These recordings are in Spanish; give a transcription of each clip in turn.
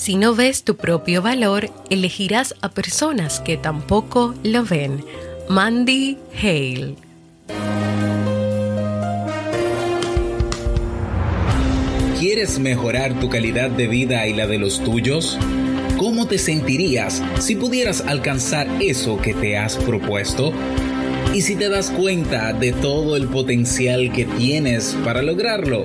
Si no ves tu propio valor, elegirás a personas que tampoco lo ven. Mandy Hale. ¿Quieres mejorar tu calidad de vida y la de los tuyos? ¿Cómo te sentirías si pudieras alcanzar eso que te has propuesto? ¿Y si te das cuenta de todo el potencial que tienes para lograrlo?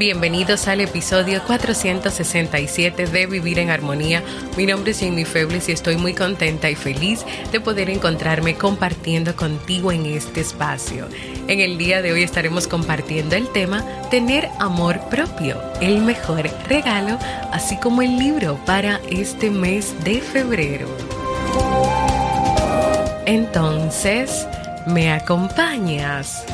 Bienvenidos al episodio 467 de Vivir en Armonía. Mi nombre es Jamie Febles y estoy muy contenta y feliz de poder encontrarme compartiendo contigo en este espacio. En el día de hoy estaremos compartiendo el tema Tener amor propio, el mejor regalo, así como el libro para este mes de febrero. Entonces, ¿me acompañas?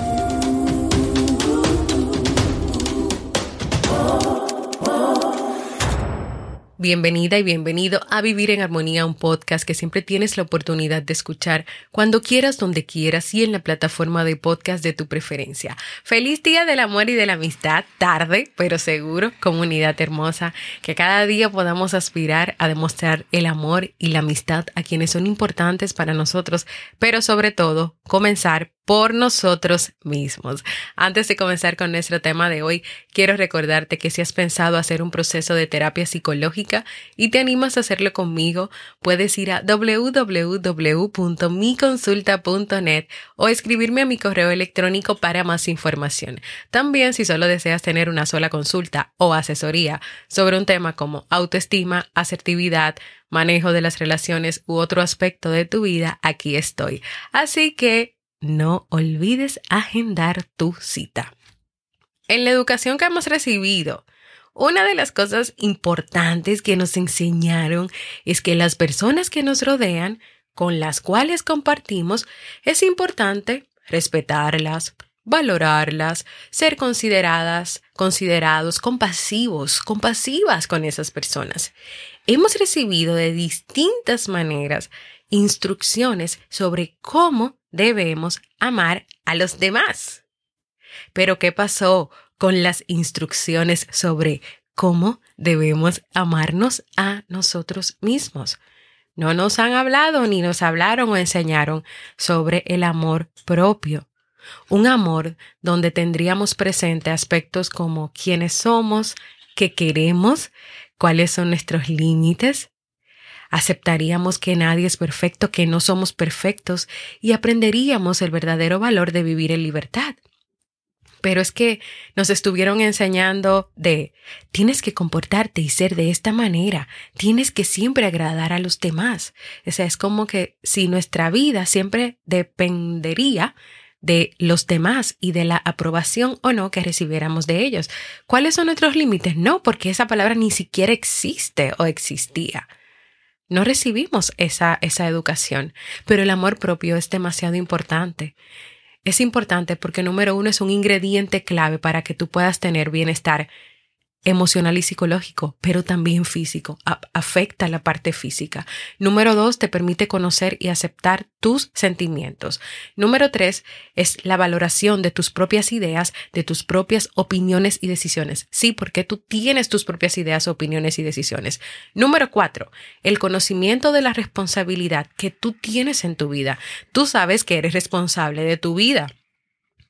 Bienvenida y bienvenido a Vivir en Armonía, un podcast que siempre tienes la oportunidad de escuchar cuando quieras, donde quieras y en la plataforma de podcast de tu preferencia. Feliz Día del Amor y de la Amistad, tarde, pero seguro, comunidad hermosa, que cada día podamos aspirar a demostrar el amor y la amistad a quienes son importantes para nosotros, pero sobre todo comenzar por nosotros mismos. Antes de comenzar con nuestro tema de hoy, quiero recordarte que si has pensado hacer un proceso de terapia psicológica y te animas a hacerlo conmigo, puedes ir a www.miconsulta.net o escribirme a mi correo electrónico para más información. También si solo deseas tener una sola consulta o asesoría sobre un tema como autoestima, asertividad, manejo de las relaciones u otro aspecto de tu vida, aquí estoy. Así que no olvides agendar tu cita. En la educación que hemos recibido, una de las cosas importantes que nos enseñaron es que las personas que nos rodean, con las cuales compartimos, es importante respetarlas, valorarlas, ser consideradas, considerados compasivos, compasivas con esas personas. Hemos recibido de distintas maneras instrucciones sobre cómo debemos amar a los demás. Pero ¿qué pasó con las instrucciones sobre cómo debemos amarnos a nosotros mismos? No nos han hablado ni nos hablaron o enseñaron sobre el amor propio. Un amor donde tendríamos presente aspectos como quiénes somos, qué queremos, cuáles son nuestros límites, aceptaríamos que nadie es perfecto, que no somos perfectos y aprenderíamos el verdadero valor de vivir en libertad. Pero es que nos estuvieron enseñando de tienes que comportarte y ser de esta manera, tienes que siempre agradar a los demás. O sea, es como que si nuestra vida siempre dependería de los demás y de la aprobación o no que recibiéramos de ellos. ¿Cuáles son nuestros límites? No, porque esa palabra ni siquiera existe o existía. No recibimos esa, esa educación, pero el amor propio es demasiado importante. Es importante porque número uno es un ingrediente clave para que tú puedas tener bienestar emocional y psicológico, pero también físico, afecta la parte física. Número dos, te permite conocer y aceptar tus sentimientos. Número tres, es la valoración de tus propias ideas, de tus propias opiniones y decisiones. Sí, porque tú tienes tus propias ideas, opiniones y decisiones. Número cuatro, el conocimiento de la responsabilidad que tú tienes en tu vida. Tú sabes que eres responsable de tu vida,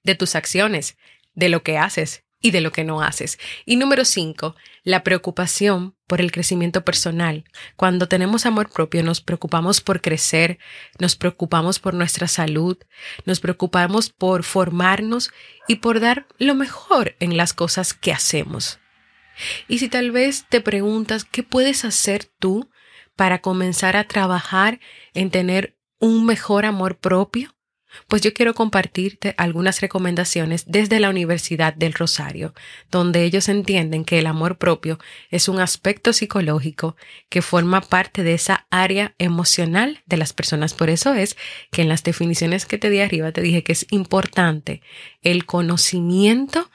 de tus acciones, de lo que haces y de lo que no haces. Y número cinco, la preocupación por el crecimiento personal. Cuando tenemos amor propio nos preocupamos por crecer, nos preocupamos por nuestra salud, nos preocupamos por formarnos y por dar lo mejor en las cosas que hacemos. Y si tal vez te preguntas qué puedes hacer tú para comenzar a trabajar en tener un mejor amor propio, pues yo quiero compartirte algunas recomendaciones desde la Universidad del Rosario, donde ellos entienden que el amor propio es un aspecto psicológico que forma parte de esa área emocional de las personas. Por eso es que en las definiciones que te di arriba te dije que es importante el conocimiento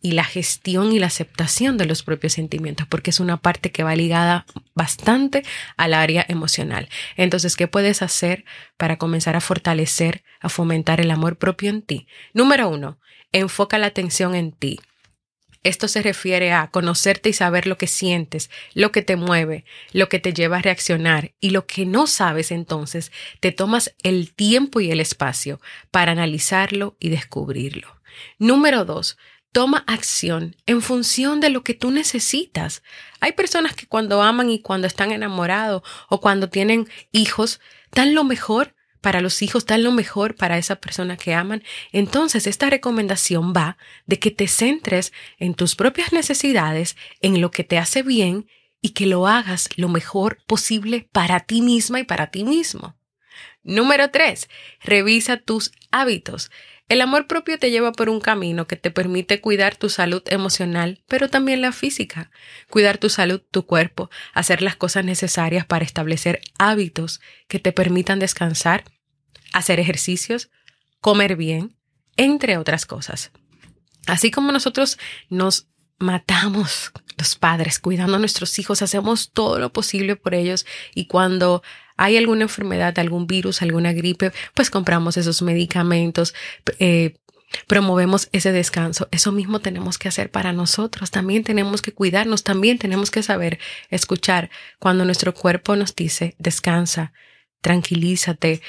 y la gestión y la aceptación de los propios sentimientos, porque es una parte que va ligada bastante al área emocional. Entonces, ¿qué puedes hacer para comenzar a fortalecer, a fomentar el amor propio en ti? Número uno, enfoca la atención en ti. Esto se refiere a conocerte y saber lo que sientes, lo que te mueve, lo que te lleva a reaccionar y lo que no sabes entonces, te tomas el tiempo y el espacio para analizarlo y descubrirlo. Número dos, Toma acción en función de lo que tú necesitas. Hay personas que cuando aman y cuando están enamorados o cuando tienen hijos, dan lo mejor para los hijos, dan lo mejor para esa persona que aman. Entonces, esta recomendación va de que te centres en tus propias necesidades, en lo que te hace bien y que lo hagas lo mejor posible para ti misma y para ti mismo. Número tres, revisa tus hábitos. El amor propio te lleva por un camino que te permite cuidar tu salud emocional, pero también la física, cuidar tu salud, tu cuerpo, hacer las cosas necesarias para establecer hábitos que te permitan descansar, hacer ejercicios, comer bien, entre otras cosas. Así como nosotros nos matamos los padres cuidando a nuestros hijos, hacemos todo lo posible por ellos y cuando hay alguna enfermedad, algún virus, alguna gripe, pues compramos esos medicamentos, eh, promovemos ese descanso. Eso mismo tenemos que hacer para nosotros. También tenemos que cuidarnos, también tenemos que saber escuchar cuando nuestro cuerpo nos dice descansa, tranquilízate,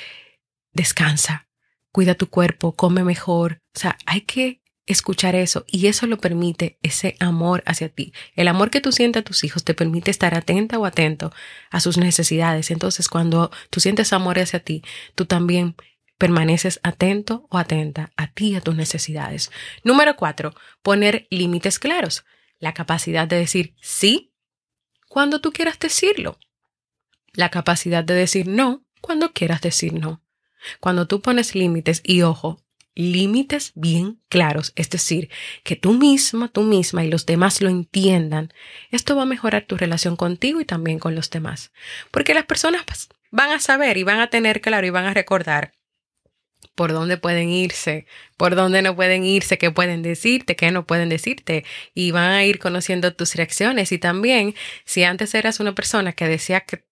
descansa, cuida tu cuerpo, come mejor. O sea, hay que escuchar eso y eso lo permite ese amor hacia ti. El amor que tú sientes a tus hijos te permite estar atenta o atento a sus necesidades. Entonces, cuando tú sientes amor hacia ti, tú también permaneces atento o atenta a ti y a tus necesidades. Número cuatro, poner límites claros. La capacidad de decir sí cuando tú quieras decirlo. La capacidad de decir no cuando quieras decir no. Cuando tú pones límites y ojo, límites bien claros, es decir, que tú misma, tú misma y los demás lo entiendan, esto va a mejorar tu relación contigo y también con los demás. Porque las personas pues, van a saber y van a tener claro y van a recordar por dónde pueden irse, por dónde no pueden irse, qué pueden decirte, qué no pueden decirte, y van a ir conociendo tus reacciones. Y también, si antes eras una persona que decía que,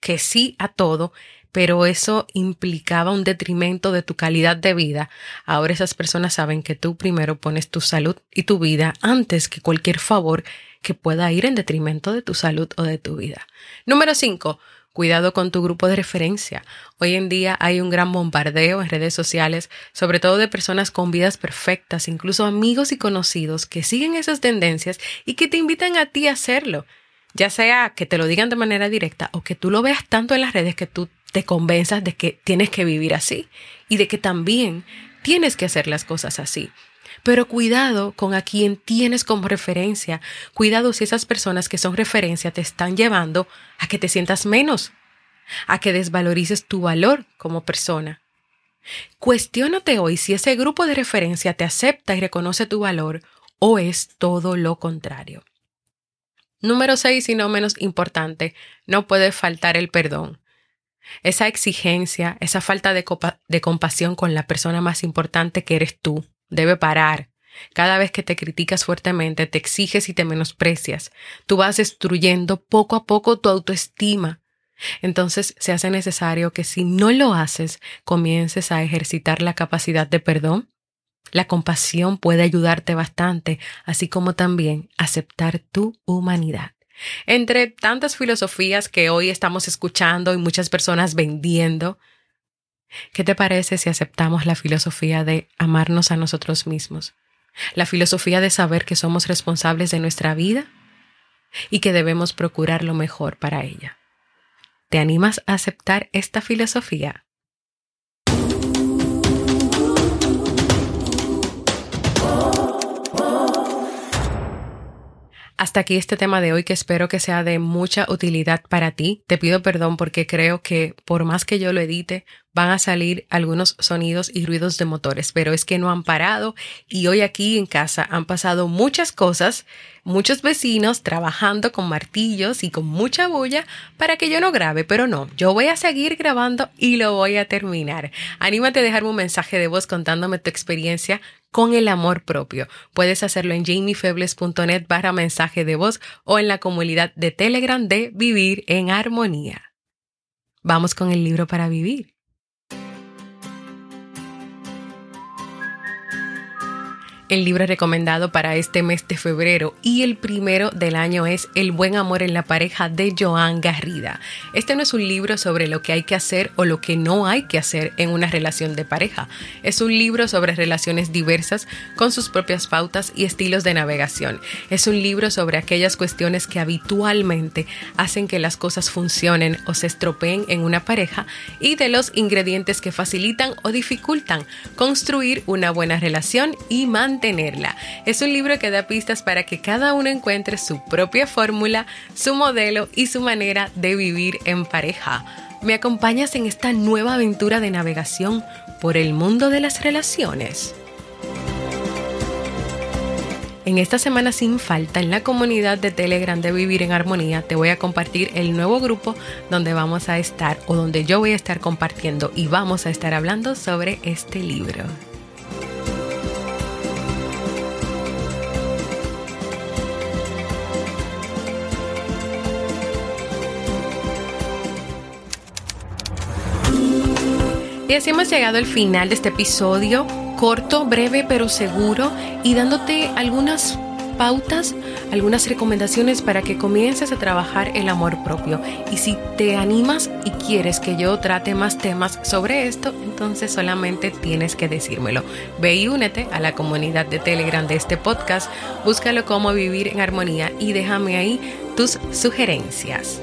que sí a todo, pero eso implicaba un detrimento de tu calidad de vida, ahora esas personas saben que tú primero pones tu salud y tu vida antes que cualquier favor que pueda ir en detrimento de tu salud o de tu vida. Número 5. Cuidado con tu grupo de referencia. Hoy en día hay un gran bombardeo en redes sociales, sobre todo de personas con vidas perfectas, incluso amigos y conocidos que siguen esas tendencias y que te invitan a ti a hacerlo. Ya sea que te lo digan de manera directa o que tú lo veas tanto en las redes que tú te convenzas de que tienes que vivir así y de que también tienes que hacer las cosas así. Pero cuidado con a quien tienes como referencia. Cuidado si esas personas que son referencia te están llevando a que te sientas menos, a que desvalorices tu valor como persona. Cuestiónate hoy si ese grupo de referencia te acepta y reconoce tu valor o es todo lo contrario. Número 6 y no menos importante, no puede faltar el perdón. Esa exigencia, esa falta de, compasión con la persona más importante que eres tú, debe parar. Cada vez que te criticas fuertemente, te exiges y te menosprecias, tú vas destruyendo poco a poco tu autoestima. Entonces se hace necesario que si no lo haces, comiences a ejercitar la capacidad de perdón. La compasión puede ayudarte bastante, así como también aceptar tu humanidad. Entre tantas filosofías que hoy estamos escuchando y muchas personas vendiendo, ¿qué te parece si aceptamos la filosofía de amarnos a nosotros mismos? La filosofía de saber que somos responsables de nuestra vida y que debemos procurar lo mejor para ella. ¿Te animas a aceptar esta filosofía? Hasta aquí este tema de hoy que espero que sea de mucha utilidad para ti. Te pido perdón porque creo que por más que yo lo edite, van a salir algunos sonidos y ruidos de motores, pero es que no han parado y hoy aquí en casa han pasado muchas cosas, muchos vecinos trabajando con martillos y con mucha bulla para que yo no grabe, pero no, yo voy a seguir grabando y lo voy a terminar. Anímate a dejarme un mensaje de voz contándome tu experiencia con el amor propio. Puedes hacerlo en jamiefebles.net barra mensaje de voz o en la comunidad de Telegram de Vivir en Armonía. Vamos con el libro para vivir. El libro recomendado para este mes de febrero y el primero del año es El buen amor en la pareja de Joan Garrida. Este no es un libro sobre lo que hay que hacer o lo que no hay que hacer en una relación de pareja. Es un libro sobre relaciones diversas con sus propias pautas y estilos de navegación. Es un libro sobre aquellas cuestiones que habitualmente hacen que las cosas funcionen o se estropeen en una pareja y de los ingredientes que facilitan o dificultan construir una buena relación y mantener Es un libro que da pistas para que cada uno encuentre su propia fórmula, su modelo y su manera de vivir en pareja. ¿Me acompañas en esta nueva aventura de navegación por el mundo de las relaciones? En esta semana sin falta, en la comunidad de Telegram de Vivir en Armonía, te voy a compartir el nuevo grupo donde vamos a estar o donde yo voy a estar compartiendo y vamos a estar hablando sobre este libro. Y así hemos llegado al final de este episodio, corto, breve, pero seguro, y dándote algunas pautas, algunas recomendaciones para que comiences a trabajar el amor propio. Y si te animas y quieres que yo trate más temas sobre esto, entonces solamente tienes que decírmelo. Ve y únete a la comunidad de Telegram de este podcast, búscalo como vivir en armonía y déjame ahí tus sugerencias.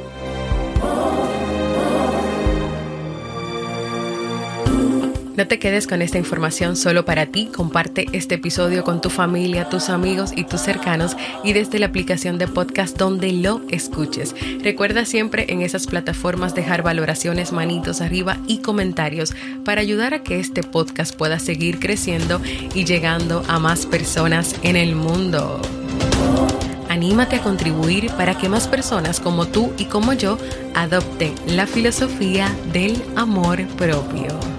No te quedes con esta información solo para ti, comparte este episodio con tu familia, tus amigos y tus cercanos y desde la aplicación de podcast donde lo escuches. Recuerda siempre en esas plataformas dejar valoraciones, manitos arriba y comentarios para ayudar a que este podcast pueda seguir creciendo y llegando a más personas en el mundo. Anímate a contribuir para que más personas como tú y como yo adopten la filosofía del amor propio.